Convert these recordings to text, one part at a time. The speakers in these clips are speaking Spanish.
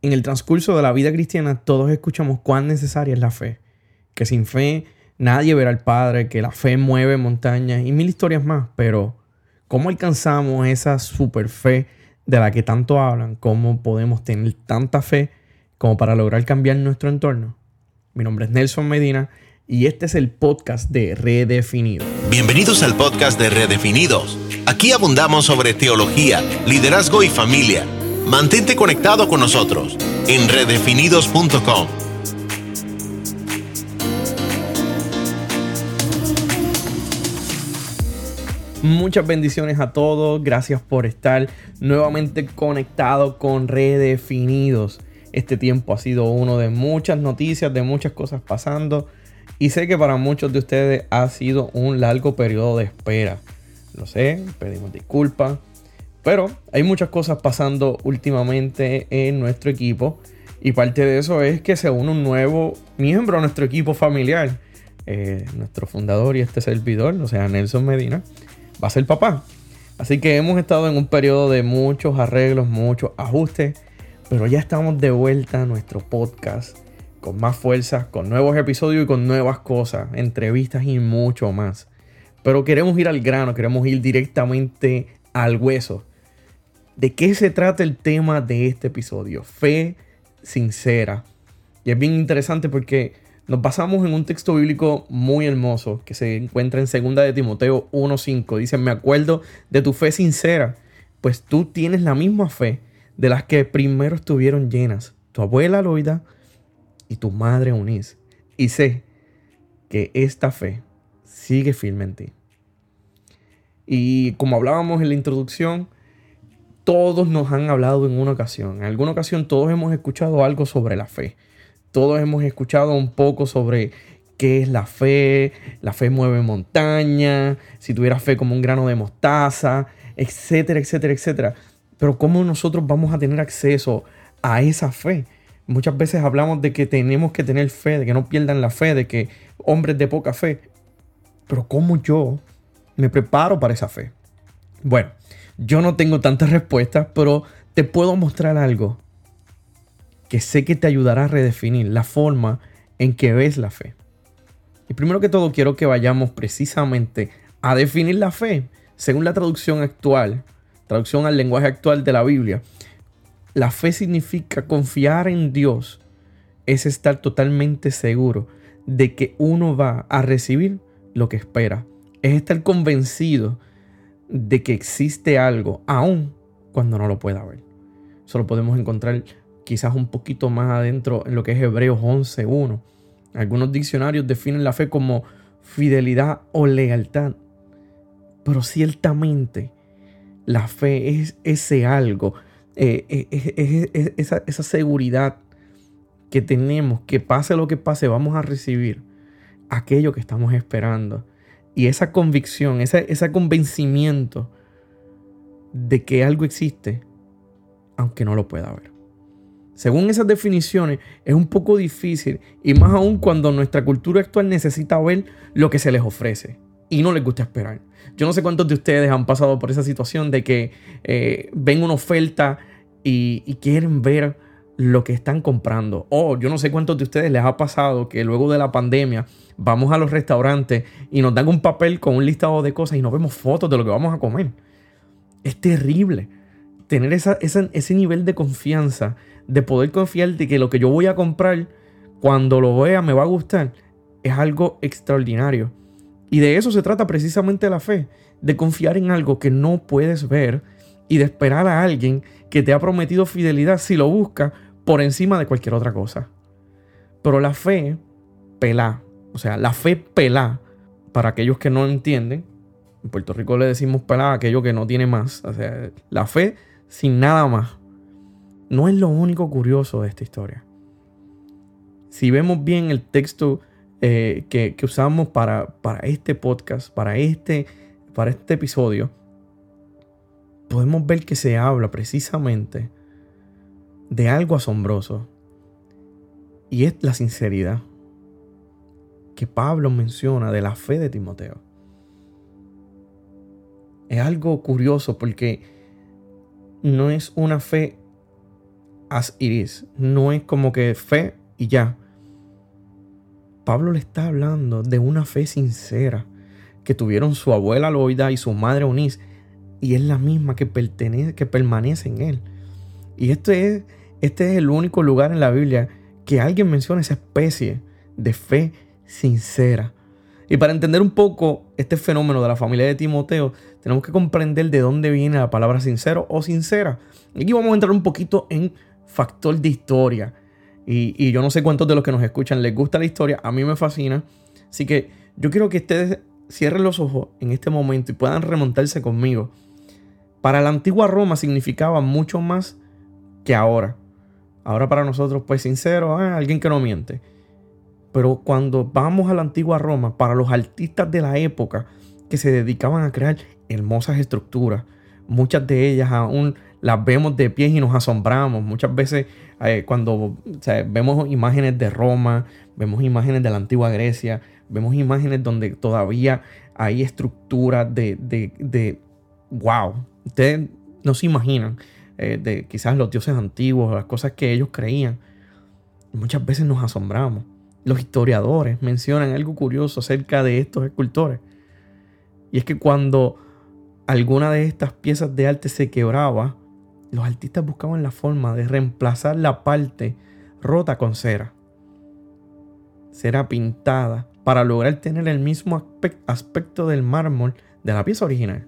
En el transcurso de la vida cristiana todos escuchamos cuán necesaria es la fe, que sin fe nadie verá al Padre, que la fe mueve montañas y mil historias más, pero ¿cómo alcanzamos esa super fe de la que tanto hablan? ¿Cómo podemos tener tanta fe como para lograr cambiar nuestro entorno? Mi nombre es Nelson Medina y este es el podcast de Redefinido. Bienvenidos al podcast de Redefinidos. Aquí abundamos sobre teología, liderazgo y familia. Mantente conectado con nosotros en redefinidos.com. Muchas bendiciones a todos. Gracias por estar nuevamente conectado con Redefinidos. Este tiempo ha sido uno de muchas noticias, de muchas cosas pasando. Y sé que para muchos de ustedes ha sido un largo periodo de espera. Lo sé, pedimos disculpas. Pero hay muchas cosas pasando últimamente en nuestro equipo. Y parte de eso es que se une un nuevo miembro a nuestro equipo familiar. Eh, nuestro fundador y este servidor, o sea, Nelson Medina, va a ser papá. Así que hemos estado en un periodo de muchos arreglos, muchos ajustes. Pero ya estamos de vuelta a nuestro podcast con más fuerza, con nuevos episodios y con nuevas cosas, entrevistas y mucho más. Pero queremos ir al grano, queremos ir directamente al hueso. ¿De qué se trata el tema de este episodio? Fe sincera. Y es bien interesante porque nos basamos en un texto bíblico muy hermoso que se encuentra en 2 de Timoteo 1.5. Dice, me acuerdo de tu fe sincera, pues tú tienes la misma fe de las que primero estuvieron llenas, tu abuela Loida y tu madre Eunice. Y sé que esta fe sigue firme en ti. Y como hablábamos en la introducción, todos nos han hablado en una ocasión. En alguna ocasión todos hemos escuchado algo sobre la fe. Todos hemos escuchado un poco sobre qué es la fe. La fe mueve montaña. Si tuviera fe como un grano de mostaza, etcétera, etcétera, etcétera. Pero ¿cómo nosotros vamos a tener acceso a esa fe? Muchas veces hablamos de que tenemos que tener fe, de que no pierdan la fe, de que hombres de poca fe. Pero ¿cómo yo me preparo para esa fe? Bueno, yo no tengo tantas respuestas, pero te puedo mostrar algo que sé que te ayudará a redefinir la forma en que ves la fe. Y primero que todo quiero que vayamos precisamente a definir la fe según la traducción actual, traducción al lenguaje actual de la Biblia. La fe significa confiar en Dios, es estar totalmente seguro de que uno va a recibir lo que espera es estar convencido de que existe algo, aun cuando no lo pueda ver. Eso lo podemos encontrar quizás un poquito más adentro en lo que es Hebreos 11.1. Algunos diccionarios definen la fe como fidelidad o lealtad. Pero ciertamente la fe es ese algo, eh, eh, es, esa seguridad que tenemos, que pase lo que pase, vamos a recibir aquello que estamos esperando y esa convicción, ese, convencimiento de que algo existe, aunque no lo pueda ver. Según esas definiciones, es un poco difícil y más aún cuando nuestra cultura actual necesita ver lo que se les ofrece y no les gusta esperar. Yo no sé cuántos de ustedes han pasado por esa situación de que eh, ven una oferta y, quieren ver lo que están comprando. O yo no sé cuántos de ustedes les ha pasado que luego de la pandemia vamos a los restaurantes y nos dan un papel con un listado de cosas y nos vemos fotos de lo que vamos a comer. Es terrible tener ese nivel de confianza, de poder confiar de que lo que yo voy a comprar, cuando lo vea me va a gustar, es algo extraordinario. Y de eso se trata precisamente la fe, de confiar en algo que no puedes ver y de esperar a alguien que te ha prometido fidelidad si lo busca por encima de cualquier otra cosa. Pero la fe pela, o sea, la fe pelá, para aquellos que no entienden, en Puerto Rico le decimos pelá a aquello que no tiene más. O sea, la fe sin nada más. No es lo único curioso de esta historia. Si vemos bien el texto eh, que, usamos para, para, este podcast, para este, para este episodio, podemos ver que se habla precisamente de algo asombroso. Y es la sinceridad que Pablo menciona de la fe de Timoteo. Es algo curioso porque no es una fe as it is. No es como que fe y ya. Pablo le está hablando de una fe sincera que tuvieron su abuela Loida y su madre Eunice y es la misma que, pertenece, que permanece en él. Y este es, este es el único lugar en la Biblia que alguien menciona esa especie de fe sincera. Y para entender un poco este fenómeno de la familia de Timoteo, tenemos que comprender de dónde viene la palabra sincero o sincera. Y aquí vamos a entrar un poquito en factor de historia. Y, y, yo no sé cuántos de los que nos escuchan les gusta la historia, a mí me fascina. Así que yo quiero que ustedes cierren los ojos en este momento y puedan remontarse conmigo para la antigua Roma significaba mucho más que ahora. Ahora para nosotros, pues sincero, ah, alguien que no miente. Pero cuando vamos a la antigua Roma, para los artistas de la época que se dedicaban a crear hermosas estructuras, muchas de ellas aún las vemos de pie y nos asombramos. Muchas veces eh, cuando vemos imágenes de Roma, vemos imágenes de la antigua Grecia, vemos imágenes donde todavía hay estructuras de, de, de wow, Ustedes no se imaginan eh, de quizás los dioses antiguos, las cosas que ellos creían. Muchas veces nos asombramos. Los historiadores mencionan algo curioso acerca de estos escultores. Y es que cuando alguna de estas piezas de arte se quebraba, los artistas buscaban la forma de reemplazar la parte rota con cera. Cera pintada para lograr tener el mismo aspecto del mármol de la pieza original.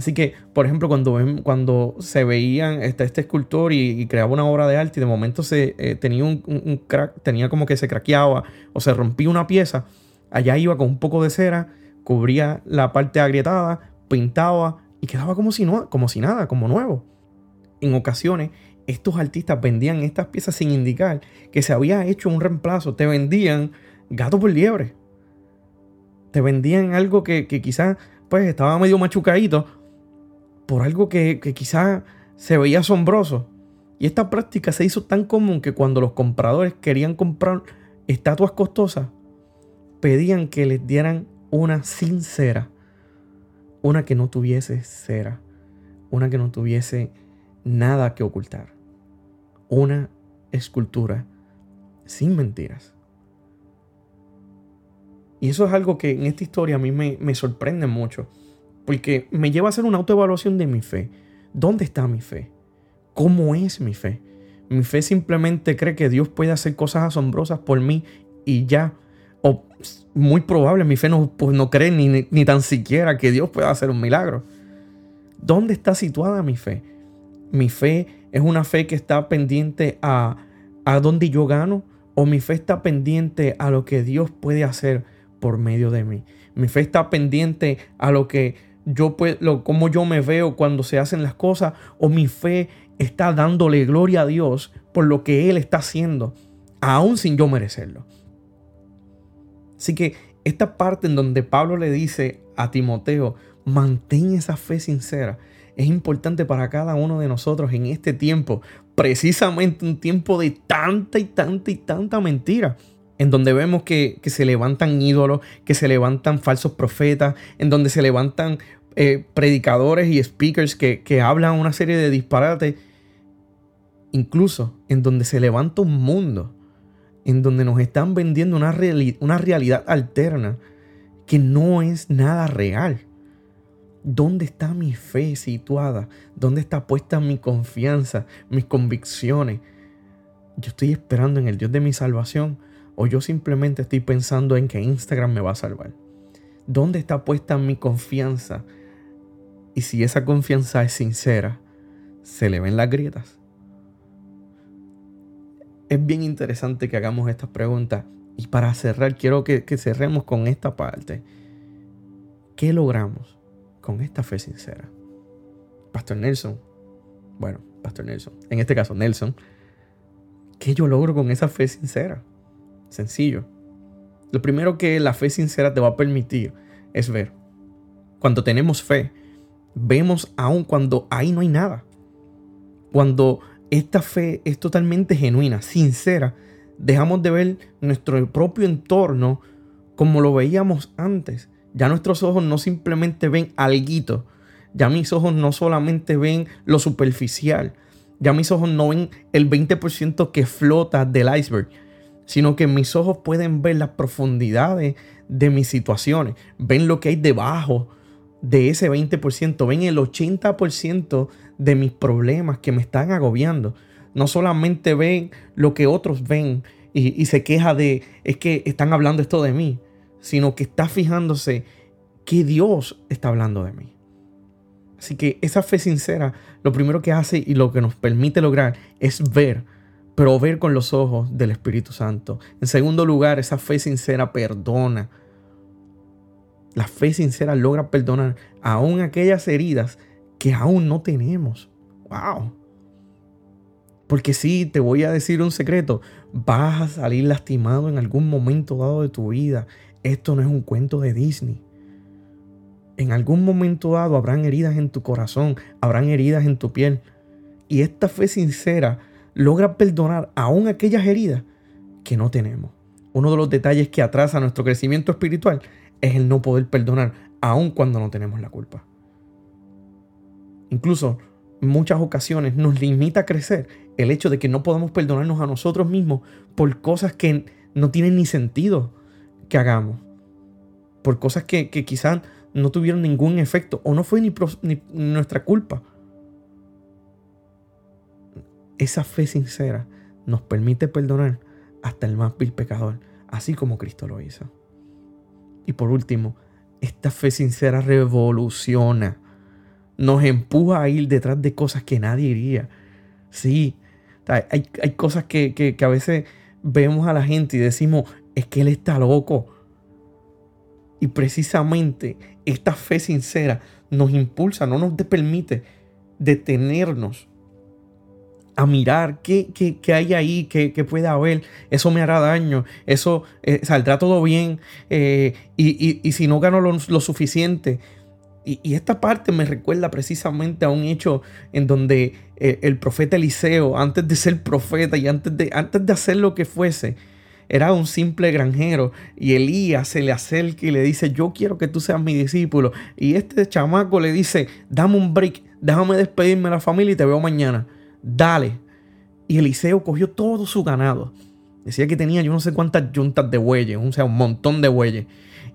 Así que, por ejemplo, cuando, cuando se veían este, este escultor y, creaba una obra de arte y de momento se eh, tenía un, crack, tenía como que se craqueaba o se rompía una pieza, allá iba con un poco de cera, cubría la parte agrietada, pintaba y quedaba como si, no, como si nada, como nuevo. En ocasiones, estos artistas vendían estas piezas sin indicar que se había hecho un reemplazo. Te vendían gato por liebre. Te vendían algo que, que quizás pues estaba medio machucadito, por algo que, que quizá se veía asombroso. Y esta práctica se hizo tan común que cuando los compradores querían comprar estatuas costosas, pedían que les dieran una sincera, una que no tuviese cera, una que no tuviese nada que ocultar, una escultura sin mentiras. Y eso es algo que en esta historia a mí me sorprende mucho. Porque me lleva a hacer una autoevaluación de mi fe. ¿Dónde está mi fe? ¿Cómo es mi fe? Mi fe simplemente cree que Dios puede hacer cosas asombrosas por mí y ya. O muy probable, mi fe no, pues no cree ni, ni, tan siquiera que Dios pueda hacer un milagro. ¿Dónde está situada mi fe? Mi fe es una fe que está pendiente a, a dónde yo gano o mi fe está pendiente a lo que Dios puede hacer por medio de mí. Mi fe está pendiente a lo que yo lo, cómo yo me veo cuando se hacen las cosas o mi fe está dándole gloria a Dios por lo que Él está haciendo, aún sin yo merecerlo. Así que esta parte en donde Pablo le dice a Timoteo, mantén esa fe sincera, es importante para cada uno de nosotros en este tiempo, precisamente un tiempo de tanta y tanta y tanta mentira en donde vemos que, se levantan ídolos, que se levantan falsos profetas, en donde se levantan eh, predicadores y speakers que, hablan una serie de disparates, incluso en donde se levanta un mundo, en donde nos están vendiendo una, una realidad alterna que no es nada real. ¿Dónde está mi fe situada? ¿Dónde está puesta mi confianza, mis convicciones? Yo estoy esperando en el Dios de mi salvación o yo simplemente estoy pensando en que Instagram me va a salvar. ¿Dónde está puesta mi confianza? Y si esa confianza es sincera, se le ven las grietas. Es bien interesante que hagamos estas preguntas. Y para cerrar, quiero que, cerremos con esta parte. ¿Qué logramos con esta fe sincera? Pastor Nelson, bueno, Pastor Nelson, en este caso Nelson, ¿qué yo logro con esa fe sincera? Sencillo. Lo primero que la fe sincera te va a permitir es ver. Cuando tenemos fe, vemos aún cuando ahí no hay nada. Cuando esta fe es totalmente genuina, sincera, dejamos de ver nuestro propio entorno como lo veíamos antes. Ya nuestros ojos no simplemente ven alguito, ya mis ojos no solamente ven lo superficial, Ya mis ojos no ven el 20% que flota del iceberg, sino que mis ojos pueden ver las profundidades de mis situaciones, ven lo que hay debajo de ese 20%, ven el 80% de mis problemas que me están agobiando. No solamente ven lo que otros ven y, se queja de, es que están hablando esto de mí, sino que está fijándose que Dios está hablando de mí. Así que esa fe sincera, lo primero que hace y lo que nos permite lograr es ver, pero ver con los ojos del Espíritu Santo. En segundo lugar, esa fe sincera perdona. La fe sincera logra perdonar aún aquellas heridas que aún no tenemos. ¡Wow! Porque sí, te voy a decir un secreto, vas a salir lastimado en algún momento dado de tu vida. Esto no es un cuento de Disney. En algún momento dado habrán heridas en tu corazón, habrán heridas en tu piel. Y esta fe sincera logra perdonar aún aquellas heridas que no tenemos. Uno de los detalles que atrasa nuestro crecimiento espiritual es el no poder perdonar aún cuando no tenemos la culpa. Incluso en muchas ocasiones nos limita a crecer el hecho de que no podamos perdonarnos a nosotros mismos por cosas que no tienen ni sentido que hagamos. Por cosas que, que quizás no tuvieron ningún efecto o no fue ni, nuestra culpa. Esa fe sincera nos permite perdonar hasta el más vil pecador, así como Cristo lo hizo. Y por último, esta fe sincera revoluciona, nos empuja a ir detrás de cosas que nadie iría. Sí, hay, hay cosas que, que, que a veces vemos a la gente y decimos, es que él está loco. Y precisamente esta fe sincera nos impulsa, no nos permite detenernos a mirar qué, hay ahí, qué, puede haber, eso me hará daño, eso eh, saldrá todo bien, eh, y, si no gano lo, suficiente. Y, esta parte me recuerda precisamente a un hecho en donde eh, el profeta Eliseo, antes de ser profeta y antes de, antes de hacer lo que fuese, era un simple granjero y Elías se le acerca y le dice, yo quiero que tú seas mi discípulo. Y este chamaco le dice, dame un break, déjame despedirme de la familia y te veo mañana. Dale. Y Eliseo cogió todo su ganado. Decía que tenía yo no sé cuántas yuntas de bueyes, o sea, un montón de bueyes.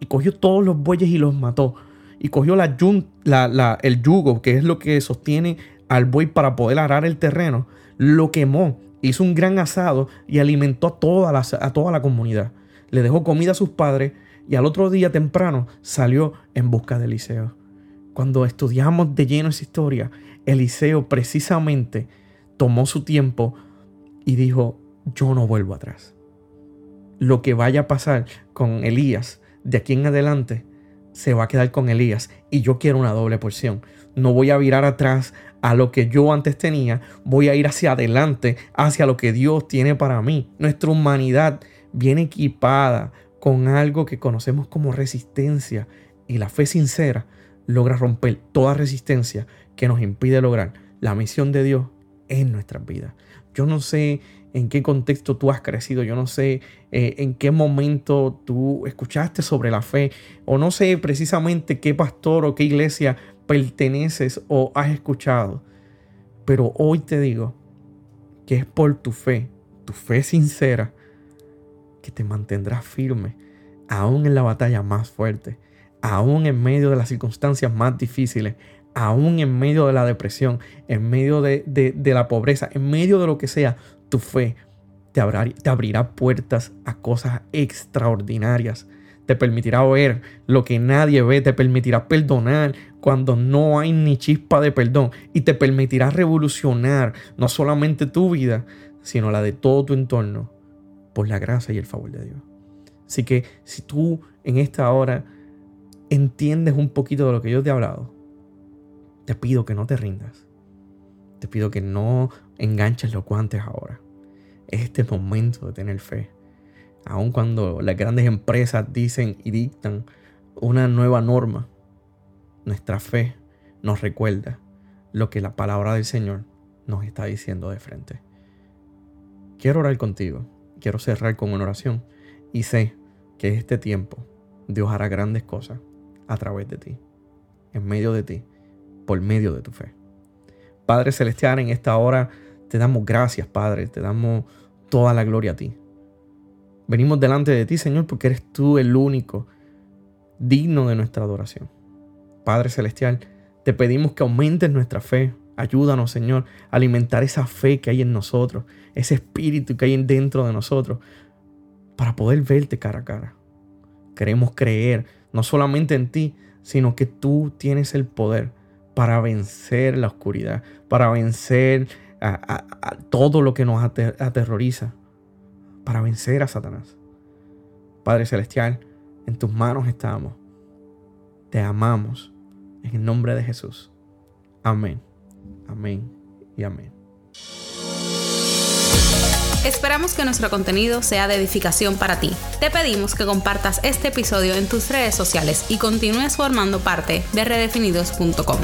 Y cogió todos los bueyes y los mató. Y cogió la, la, el yugo, que es lo que sostiene al buey para poder arar el terreno. Lo quemó hizo un gran asado y alimentó a toda, la, a toda la comunidad. Le dejó comida a sus padres y al otro día temprano salió en busca de Eliseo. Cuando estudiamos de lleno esa historia, Eliseo precisamente tomó su tiempo y dijo, yo no vuelvo atrás. Lo que vaya a pasar con Elías de aquí en adelante se va a quedar con Elías y yo quiero una doble porción. No voy a virar atrás a lo que yo antes tenía, voy a ir hacia adelante, hacia lo que Dios tiene para mí. Nuestra humanidad viene equipada con algo que conocemos como resistencia y la fe sincera logra romper toda resistencia que nos impide lograr la misión de Dios en nuestras vidas. Yo no sé en qué contexto tú has crecido, yo no sé eh, en qué momento tú escuchaste sobre la fe o no sé precisamente qué pastor o qué iglesia perteneces o has escuchado. Pero hoy te digo que es por tu fe, tu fe sincera, que te mantendrás firme, aún en la batalla más fuerte, aún en medio de las circunstancias más difíciles, aún en medio de la depresión, en medio de, la pobreza, en medio de lo que sea, tu fe te, te abrirá puertas a cosas extraordinarias te permitirá ver lo que nadie ve, te permitirá perdonar cuando no hay ni chispa de perdón y te permitirá revolucionar no solamente tu vida, sino la de todo tu entorno por la gracia y el favor de Dios. Así que si tú en esta hora entiendes un poquito de lo que yo te he hablado, te pido que no te rindas. Te pido que no enganches los guantes ahora. Es este momento de tener fe aun cuando las grandes empresas dicen y dictan una nueva norma, nuestra fe nos recuerda lo que la palabra del Señor nos está diciendo de frente. Quiero orar contigo, quiero cerrar con una oración y sé que este tiempo Dios hará grandes cosas a través de ti, en medio de ti, por medio de tu fe. Padre Celestial, en esta hora Te damos gracias, Padre. Te damos toda la gloria a ti. Venimos delante de ti, Señor, porque eres tú el único digno de nuestra adoración. Padre Celestial, te pedimos que aumentes nuestra fe. Ayúdanos, Señor, a alimentar esa fe que hay en nosotros, ese espíritu que hay dentro de nosotros, para poder verte cara a cara. Queremos creer no solamente en ti, sino que tú tienes el poder para vencer la oscuridad, para vencer a, todo lo que nos aterroriza, para vencer a Satanás. Padre Celestial, en tus manos estamos. Te amamos. En el nombre de Jesús. Amén. Amén y amén. Esperamos que nuestro contenido sea de edificación para ti. Te pedimos que compartas este episodio en tus redes sociales y continúes formando parte de redefinidos.com.